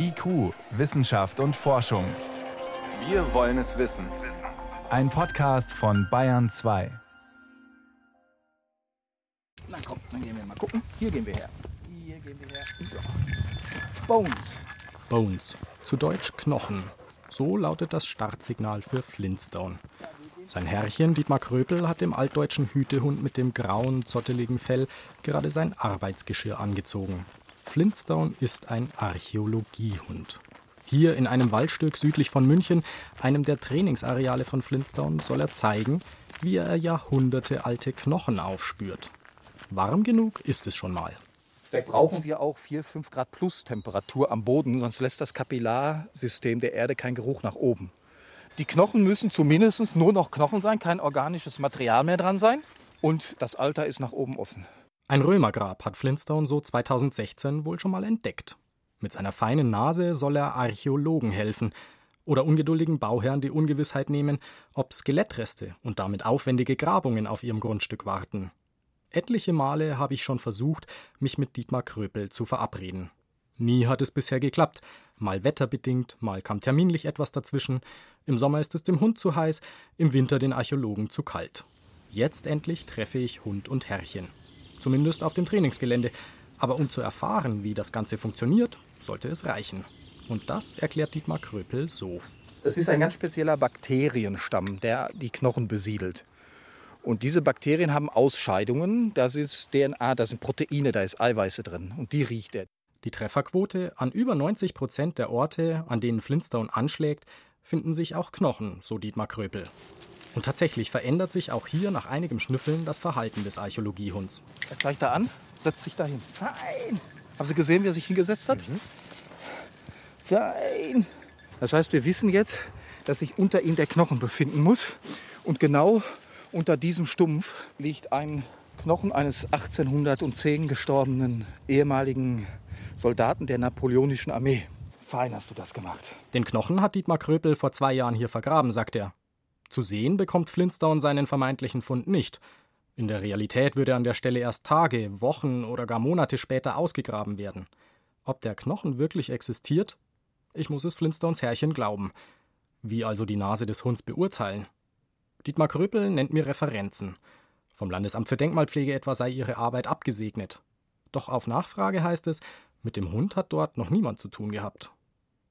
IQ, Wissenschaft und Forschung. Wir wollen es wissen. Ein Podcast von Bayern 2. Na komm, dann gehen wir mal gucken. Hier gehen wir her. Hier gehen wir her. So. Bones. Bones, zu Deutsch Knochen. So lautet das Startsignal für Flintstone. Sein Herrchen Dietmar Kröpel hat dem altdeutschen Hütehund mit dem grauen, zotteligen Fell gerade sein Arbeitsgeschirr angezogen. Flintstone ist ein Archäologiehund. Hier in einem Waldstück südlich von München, einem der Trainingsareale von Flintstone, soll er zeigen, wie er jahrhundertealte Knochen aufspürt. Warm genug ist es schon mal. Da brauchen wir auch 4, 5 Grad plus Temperatur am Boden, sonst lässt das Kapillarsystem der Erde keinen Geruch nach oben. Die Knochen müssen zumindest nur noch Knochen sein, kein organisches Material mehr dran sein. Und das Alter ist nach oben offen. Ein Römergrab hat Flintstone so 2016 wohl schon mal entdeckt. Mit seiner feinen Nase soll er Archäologen helfen oder ungeduldigen Bauherren die Ungewissheit nehmen, ob Skelettreste und damit aufwendige Grabungen auf ihrem Grundstück warten. Etliche Male habe ich schon versucht, mich mit Dietmar Kröpel zu verabreden. Nie hat es bisher geklappt. Mal wetterbedingt, mal kam terminlich etwas dazwischen. Im Sommer ist es dem Hund zu heiß, im Winter den Archäologen zu kalt. Jetzt endlich treffe ich Hund und Herrchen zumindest auf dem Trainingsgelände. Aber um zu erfahren, wie das Ganze funktioniert, sollte es reichen. Und das erklärt Dietmar Kröpel so. Es ist ein ganz spezieller Bakterienstamm, der die Knochen besiedelt. Und diese Bakterien haben Ausscheidungen. Das ist DNA, da sind Proteine, da ist Eiweiße drin. Und die riecht er. Die Trefferquote an über 90 Prozent der Orte, an denen Flintstone anschlägt, finden sich auch Knochen, so Dietmar Kröpel. Und tatsächlich verändert sich auch hier nach einigem Schnüffeln das Verhalten des Archäologiehunds. Er zeigt da an, setzt sich dahin. Fein. Haben Sie gesehen, wie er sich hingesetzt hat? Mhm. Fein. Das heißt, wir wissen jetzt, dass sich unter ihm der Knochen befinden muss. Und genau unter diesem Stumpf liegt ein Knochen eines 1810 gestorbenen ehemaligen Soldaten der napoleonischen Armee. Fein hast du das gemacht. Den Knochen hat Dietmar Kröpel vor zwei Jahren hier vergraben, sagt er. Zu sehen bekommt Flintstone seinen vermeintlichen Fund nicht. In der Realität würde an der Stelle erst Tage, Wochen oder gar Monate später ausgegraben werden. Ob der Knochen wirklich existiert? Ich muss es Flintstones Herrchen glauben. Wie also die Nase des Hunds beurteilen? Dietmar Kröpel nennt mir Referenzen. Vom Landesamt für Denkmalpflege etwa sei ihre Arbeit abgesegnet. Doch auf Nachfrage heißt es, mit dem Hund hat dort noch niemand zu tun gehabt.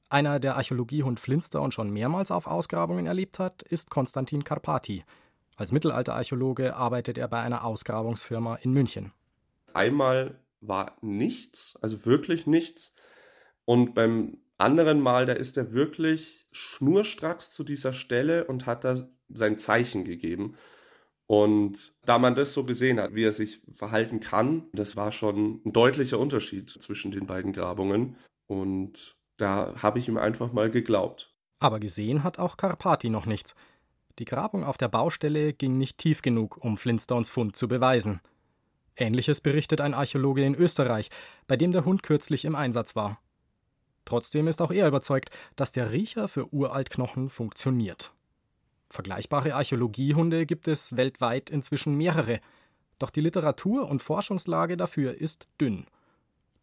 Einer, der Archäologiehund Flinster schon mehrmals auf Ausgrabungen erlebt hat, ist Konstantin Karpati. Als Mittelalterarchäologe arbeitet er bei einer Ausgrabungsfirma in München. Einmal war nichts, also wirklich nichts. Und beim anderen Mal, da ist er wirklich schnurstracks zu dieser Stelle und hat da sein Zeichen gegeben. Und da man das so gesehen hat, wie er sich verhalten kann, das war schon ein deutlicher Unterschied zwischen den beiden Grabungen. Und da habe ich ihm einfach mal geglaubt. Aber gesehen hat auch Karpati noch nichts. Die Grabung auf der Baustelle ging nicht tief genug, um Flintstones Fund zu beweisen. Ähnliches berichtet ein Archäologe in Österreich, bei dem der Hund kürzlich im Einsatz war. Trotzdem ist auch er überzeugt, dass der Riecher für Uraltknochen funktioniert. Vergleichbare Archäologiehunde gibt es weltweit inzwischen mehrere, doch die Literatur und Forschungslage dafür ist dünn.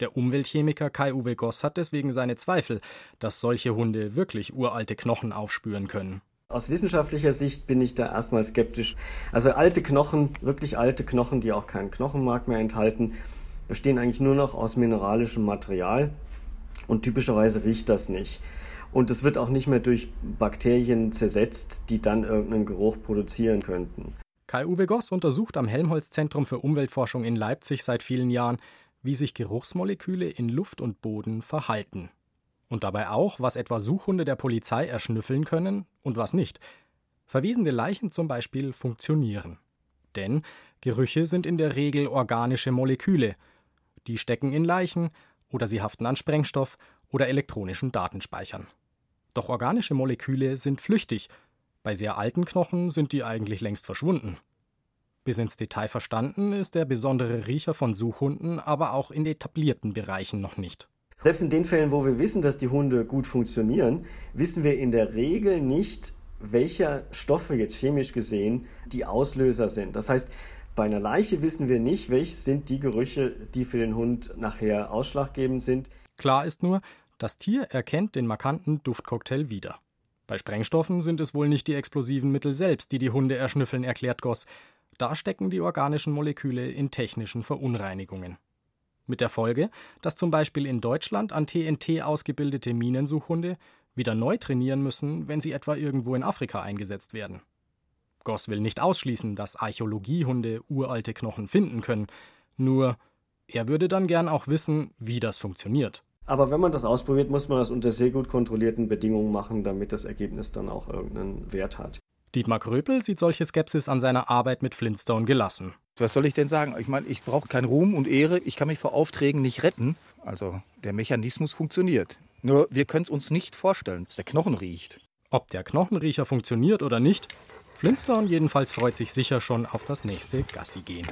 Der Umweltchemiker Kai-Uwe Goss hat deswegen seine Zweifel, dass solche Hunde wirklich uralte Knochen aufspüren können. Aus wissenschaftlicher Sicht bin ich da erstmal skeptisch. Also alte Knochen, wirklich alte Knochen, die auch keinen Knochenmark mehr enthalten, bestehen eigentlich nur noch aus mineralischem Material und typischerweise riecht das nicht. Und es wird auch nicht mehr durch Bakterien zersetzt, die dann irgendeinen Geruch produzieren könnten. Kai-Uwe Goss untersucht am Helmholtz-Zentrum für Umweltforschung in Leipzig seit vielen Jahren, wie sich Geruchsmoleküle in Luft und Boden verhalten. Und dabei auch, was etwa Suchhunde der Polizei erschnüffeln können und was nicht. Verwesende Leichen zum Beispiel funktionieren. Denn Gerüche sind in der Regel organische Moleküle. Die stecken in Leichen oder sie haften an Sprengstoff oder elektronischen Datenspeichern. Doch organische Moleküle sind flüchtig. Bei sehr alten Knochen sind die eigentlich längst verschwunden. Bis ins Detail verstanden ist der besondere Riecher von Suchhunden aber auch in etablierten Bereichen noch nicht. Selbst in den Fällen, wo wir wissen, dass die Hunde gut funktionieren, wissen wir in der Regel nicht, welche Stoffe jetzt chemisch gesehen die Auslöser sind. Das heißt, bei einer Leiche wissen wir nicht, welche sind die Gerüche, die für den Hund nachher ausschlaggebend sind. Klar ist nur, Das Tier erkennt den markanten Duftcocktail wieder. Bei Sprengstoffen sind es wohl nicht die explosiven Mittel selbst, die die Hunde erschnüffeln, erklärt Goss. Da stecken die organischen Moleküle in technischen Verunreinigungen. Mit der Folge, dass zum Beispiel in Deutschland an TNT ausgebildete Minensuchhunde wieder neu trainieren müssen, wenn sie etwa irgendwo in Afrika eingesetzt werden. Goss will nicht ausschließen, dass Archäologiehunde uralte Knochen finden können, nur er würde dann gern auch wissen, wie das funktioniert. Aber wenn man das ausprobiert, muss man das unter sehr gut kontrollierten Bedingungen machen, damit das Ergebnis dann auch irgendeinen Wert hat. Dietmar Kröpel sieht solche Skepsis an seiner Arbeit mit Flintstone gelassen. Was soll ich denn sagen? Ich meine, ich brauche keinen Ruhm und Ehre. Ich kann mich vor Aufträgen nicht retten. Also der Mechanismus funktioniert. Nur wir können es uns nicht vorstellen, dass der Knochen riecht. Ob der Knochenriecher funktioniert oder nicht, Flintstone jedenfalls freut sich sicher schon auf das nächste Gassi gehen.